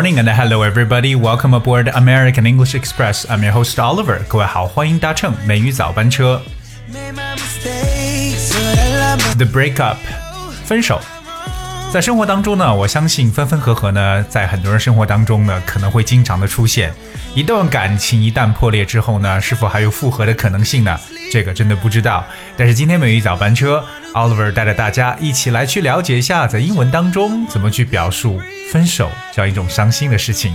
morning and hello everybody. Welcome aboard American English Express. I'm your host Oliver. 各位好，欢迎搭乘美语早班车。The breakup，分手。在生活当中呢，我相信分分合合呢，在很多人生活当中呢，可能会经常的出现。一段感情一旦破裂之后呢，是否还有复合的可能性呢？这个真的不知道。但是今天美语早班车，Oliver 带着大家一起来去了解一下，在英文当中怎么去表述分手这样一种伤心的事情。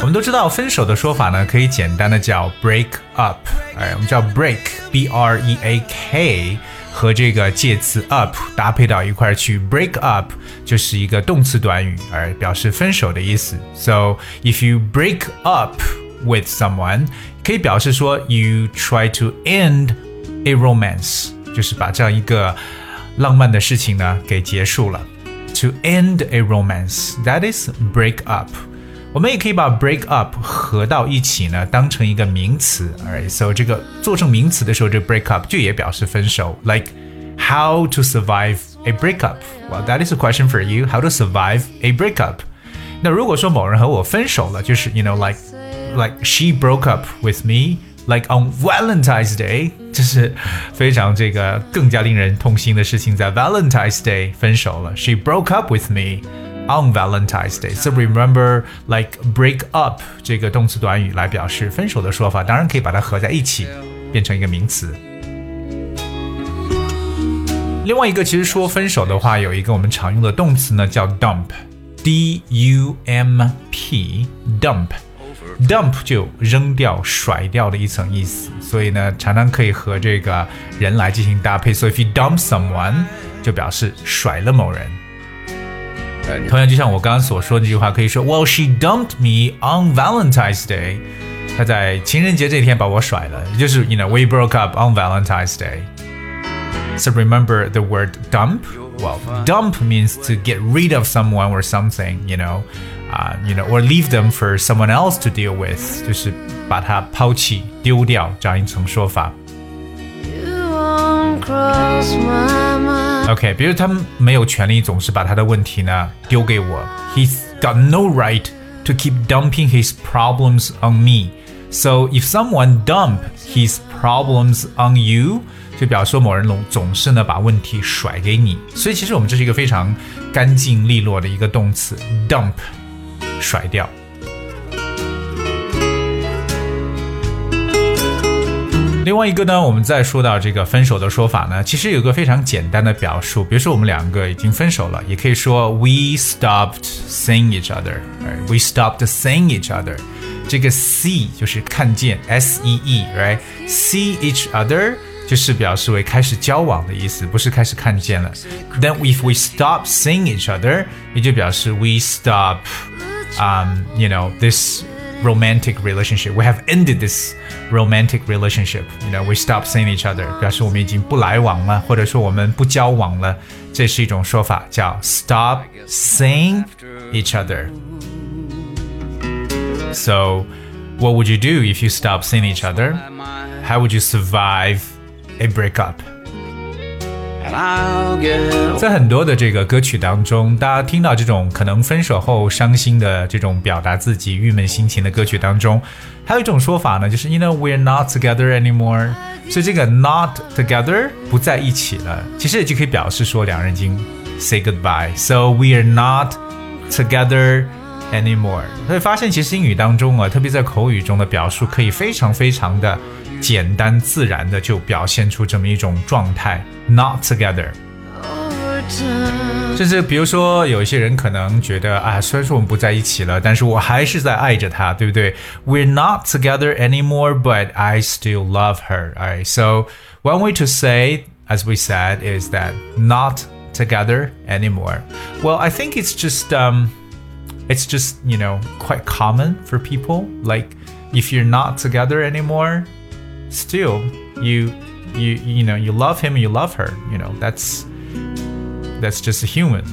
我们都知道，分手的说法呢，可以简单的叫 break up，哎，我们叫 break b r e a k，和这个介词 up 搭配到一块去，break up 就是一个动词短语，而表示分手的意思。So if you break up with someone，可以表示说 you try to end a romance，就是把这样一个浪漫的事情呢给结束了。To end a romance，that is break up。我们也可以把 break up 合到一起呢，当成一个名词。Alright，so 这个做成名词的时候，这 break up 就也表示分手。Like how to survive a breakup? Well, that is a question for you. How to survive a breakup? 那如果说某人和我分手了，就是 you know like like she broke up with me. Like on Valentine's Day，这是非常这个更加令人痛心的事情，在 Valentine's Day 分手了。She broke up with me on Valentine's Day. So remember, like break up 这个动词短语来表示分手的说法，当然可以把它合在一起，变成一个名词。另外一个，其实说分手的话，有一个我们常用的动词呢，叫 dump，d u m p，dump。 dump 就扔掉、甩掉的一层意思，所以呢，常常可以和这个人来进行搭配。So if you dump someone，就表示甩了某人。同样，就像我刚刚所说的这句话，可以说，Well, she dumped me on Valentine's Day。她在情人节这天把我甩了，也就是 you know we broke up on Valentine's Day。So remember the word dump. Well, dump means to get rid of someone or something, you know, uh, you know, or leave them for someone else to deal with，就是把它抛弃、丢掉这样一层说法。 You won't cross my mind. OK，比如他们没有权利总是把他的问题呢丢给我。He's got no right to keep dumping his problems on me. So if someone dump his problems on you，就表示说某人总总是呢把问题甩给你。所以其实我们这是一个非常干净利落的一个动词，dump， 甩掉。另外一个呢，我们再说到这个分手的说法呢，其实有个非常简单的表述，比如说我们两个已经分手了，也可以说 we stopped seeing each other。哎，We stopped seeing each other。这个 see 就是看见，s e e，right？See each other 就是表示为开始交往的意思，不是开始看见了。Then if we stop seeing each other，也就表示 we stop stop，um, you know this romantic relationship. We have ended this romantic relationship. You know, we stop seeing each other，表示我们已经不来往了，或者说我们不交往了。这是一种说法，叫 stop seeing each other. So, what would you do if you stop seeing each other? How would you survive a breakup? 在很多的这个歌曲当中，大家听到这种可能分手后伤心的这种表达自己郁闷心情的歌曲当中，还有一种说法呢，就是 You know we're not together anymore。所以这个 not together 不在一起了，其实也就可以表示说两人已经 say goodbye。So we're not together anymore。所以发现其实英语当中啊，特别在口语中的表述，可以非常非常的简单自然的就表现出这么一种状态，not together。 Over time. 甚至比如说，有一些人可能觉得啊，虽然说我们不在一起了，但是我还是在爱着她，对不对？We're not together anymore, but I still love her. Alright, so one way to say, as we said, is that not together anymore. Well, I think it's just um, it's just you know quite common for people. Like if you're not together anymore, still you you you know you love him, you love her. You know that's that's just a human.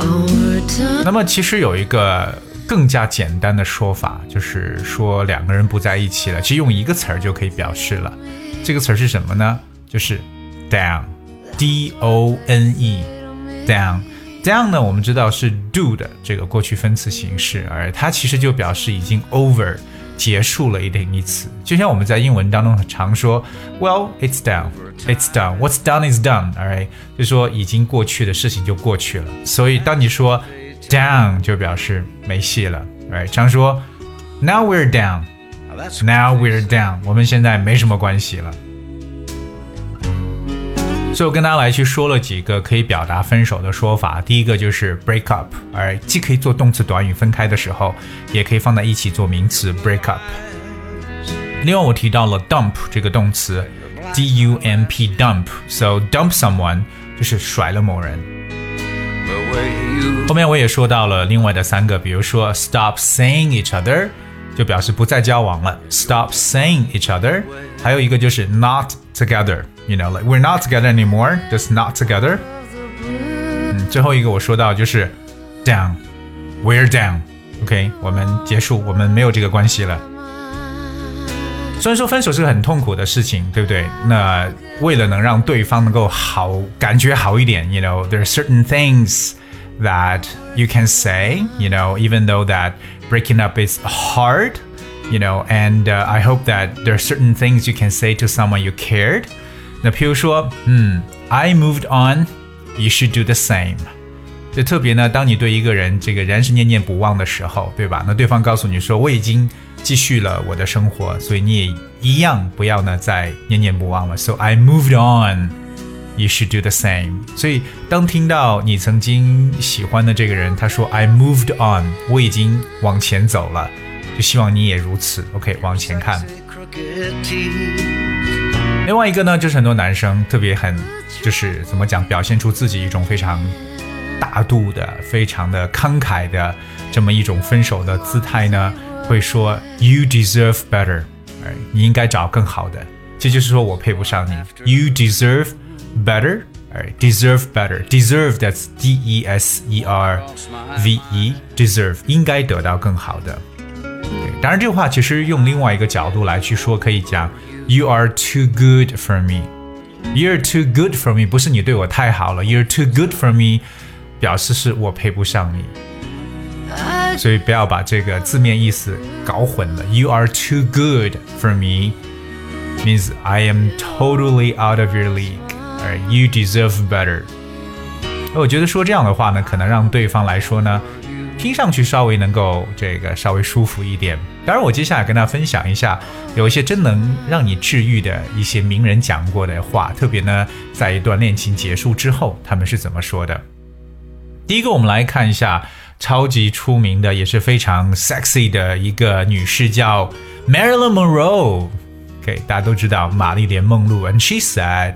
Over 那么其实有一个更加简单的说法，就是说两个人不在一起了，其实用一个词儿就可以表示了。这个词儿是什么呢？就是 down，d o n e，down。 Down 呢，我们知道是 do 的这个过去分词形式，而它其实就表示已经 over 结束了一定意思。就像我们在英文当中常说，Well, it's done, it's done. What's done is done. Alright，就说已经过去的事情就过去了。所以当你说 down 就表示没戏了。Alright，常说 Now we're down, now we're down，我们现在没什么关系了。所以我跟大家来去说了几个可以表达分手的说法。第一个就是 break up，而既可以做动词短语分开的时候，也可以放在一起做名词 break up。另外我提到了 dump 这个动词，d u m p dump，so dump someone 就是甩了某人。后面我也说到了另外的三个，比如说 stop saying each other，就表示不再交往了，stop seeing each other。还有一个就是 not together。You know, like we're not together anymore, just not together. 嗯，最后一个我说到就是 down, we're down. OK，我们结束，我们没有这个关系了。虽然说分手是个很痛苦的事情，对不对？那为了能让对方能够好，感觉好一点，you know, there are certain things that you can say, you know, even though that breaking up is hard, you know, and uh, I hope that there are certain things you can say to someone you cared. 那譬如说，嗯，I moved on，you should do the same。就特别呢，当你对一个人这个人是念念不忘的时候，对吧？那对方告诉你说我已经继续了我的生活，所以你也一样不要呢再念念不忘了。So I moved You should do the same。所以当听到你曾经喜欢的这个人他说 I moved on，我已经往前走了，就希望你也如此。OK，往前看。另外一个呢，就是很多男生特别很，就是怎么讲，表现出自己一种非常大度的、非常的慷慨的这么一种分手的姿态呢，会说 “You deserve better”，你应该找更好的。这就是说我配不上你。You deserve better，哎，deserve better，deserve that's D E S E R V E，deserve 应该得到更好的。当然，这话其实用另外一个角度来去说，可以讲。You are too good for me. You're too good for me，不是你对我太好了。You're too good for me，表示是我配不上你。所以不要把这个字面意思搞混了。You are too good for me means I am totally out of your league. Or you deserve better. 我觉得说这样的话呢，可能让对方来说呢。听上去稍微能够这个稍微舒服一点。当然，我接下来跟大家分享一下，有一些真能让你治愈的一些名人讲过的话，特别呢，在一段恋情结束之后，他们是怎么说的。第一个，我们来看一下超级出名的，也是非常 sexy 的一个女士，叫 Marilyn Monroe。OK，大家都知道玛丽莲梦露，and she said,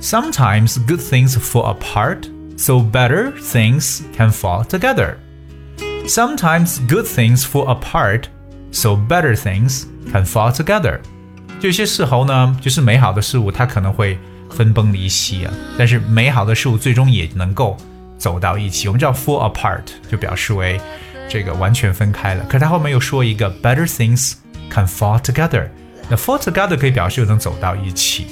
"Sometimes good things fall apart, so better things can fall together." Sometimes good things fall apart, so better things can fall together. 就有些时候呢，就是美好的事物它可能会分崩离析啊，但是美好的事物最终也能够走到一起。我们叫 fall apart，就表示为这个完全分开了。可是它后面又说一个 better things can fall together。那 fall together 可以表示又能走到一起。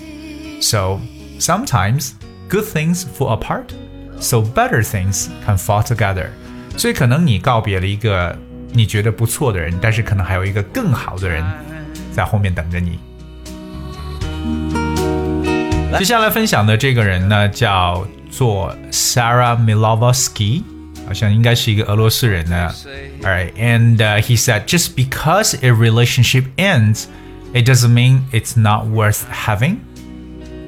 So sometimes good things fall apart, so better things can fall together. 所以可能你告别了一个你觉得不错的人，但是可能还有一个更好的人在后面等着你。接下来分享的这个人呢，叫做 Sarah Milovsky，好像应该是一个俄罗斯人呢。Alright, and uh, he said, just because a relationship ends, it doesn't mean it's not worth having.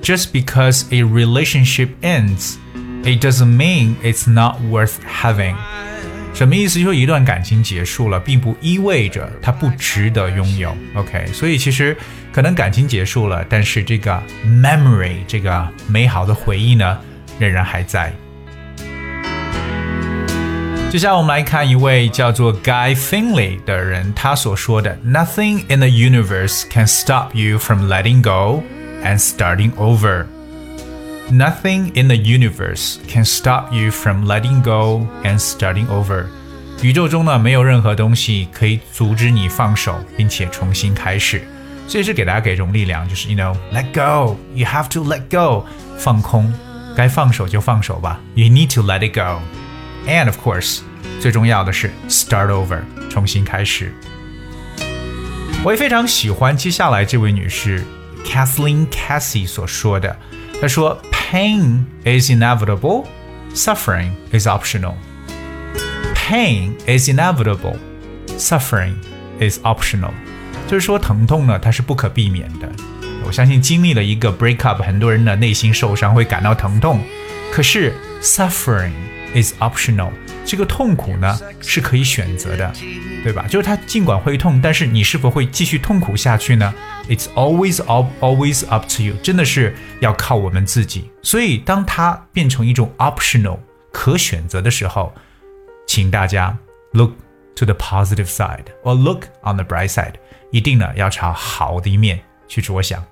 Just because a relationship ends, it doesn't mean it's not worth having. 什么意思？就说一段感情结束了，并不意味着它不值得拥有。OK，所以其实可能感情结束了，但是这个 memory 这个美好的回忆呢，仍然还在。接下来我们来看一位叫做 Guy Finley 的人，他所说的 “Nothing in the universe can stop you from letting go and starting over”。 Nothing in the universe can stop you from letting go and starting over。宇宙中呢，没有任何东西可以阻止你放手，并且重新开始。这也是给大家给一种力量，就是 you know let go, you have to let go，放空，该放手就放手吧。You need to let it go, and of course，最重要的是 start over，重新开始。我也非常喜欢接下来这位女士 Kathleen Casey 所说的。她说：“Pain is inevitable, suffering is optional. Pain is inevitable, suffering is optional.” breakup，很多人的内心受伤，会感到疼痛。可是 suffering is optional，这个痛苦呢是可以选择的。对吧？就是它尽管会痛，但是你是否会继续痛苦下去呢？It's always up, always up to you，真的是要靠我们自己。所以，当它变成一种 optional 可选择的时候，请大家 look to the positive side or look on the bright side，一定呢要朝好的一面去着想。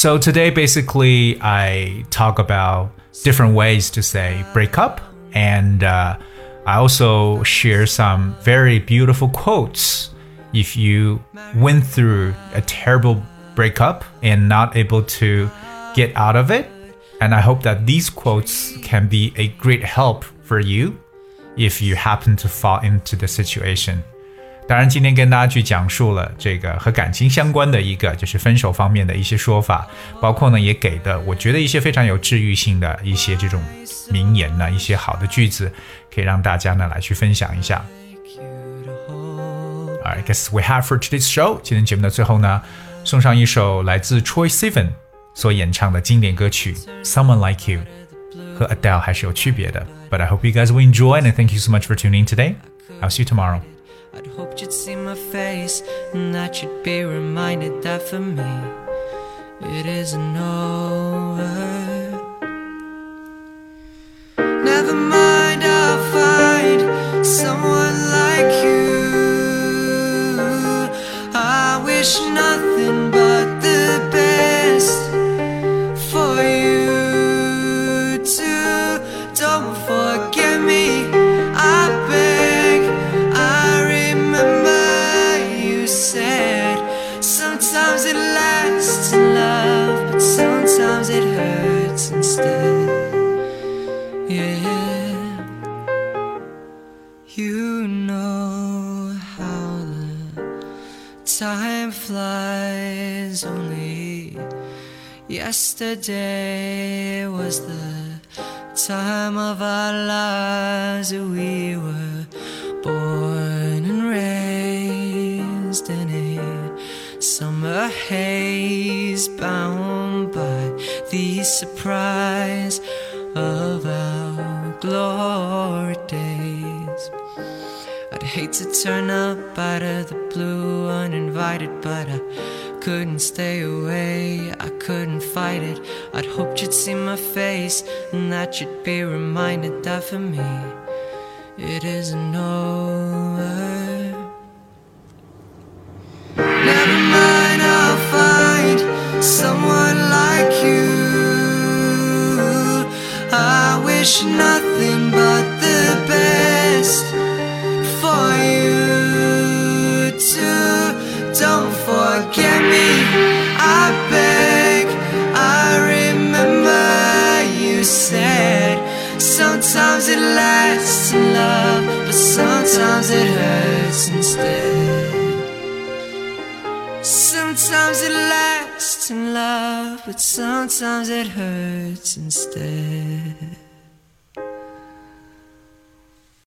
So today, basically, I talk about different ways to say break up and uh, I also share some very beautiful quotes. If you went through a terrible breakup and not able to get out of it, and I hope that these quotes can be a great help for you if you happen to fall into the situation. 当然，今天跟大家去讲述了这个和感情相关的一个，就是分手方面的一些说法，包括呢也给的我觉得一些非常有治愈性的一些这种名言呢，一些好的句子，可以让大家呢来去分享一下。I guess we have for today's show。今天节目的最后呢，送上一首来自 Troy s i v e n 所演唱的经典歌曲《Someone Like You》，和 Adele 还是有区别的。But I hope you guys will enjoy and thank you so much for tuning in today. I'll see you tomorrow. I'd hoped you'd see my face and that you'd be reminded that for me it isn't over. Never mind, I'll find someone like you. I wish nothing yesterday was the time of our lives we were born and raised in a summer haze, bound by the surprise of our glory days. I'd hate to turn up out of the blue uninvited, but I couldn't stay away. I couldn't fight it. I'd hoped you'd see my face and that you'd be reminded that for me it isn't over. Never mind, I'll find someone like you. I wish nothing but sometimes it hurts instead.